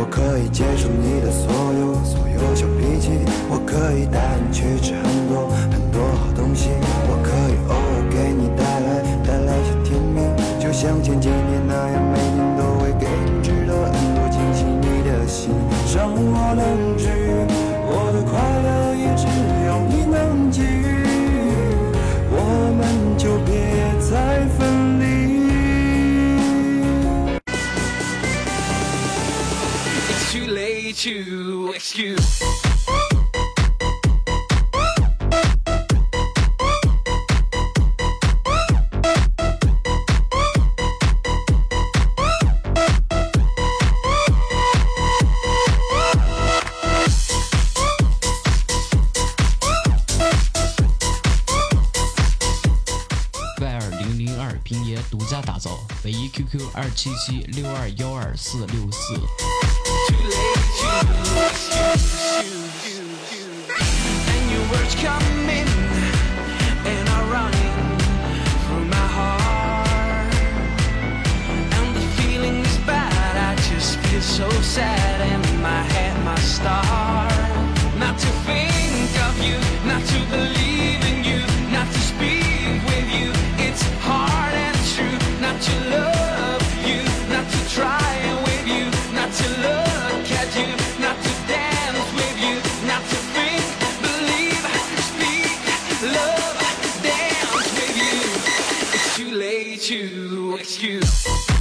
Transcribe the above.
我可以接受你的所有所有小脾气，我可以带你去吃很多很多好东西，我可以偶尔给你带来带来些甜蜜，就像前几年那样美。Y 二零零二平爷独家打造，唯一 QQ 二七七六二幺二四六四。and your words come in. too late to excuse.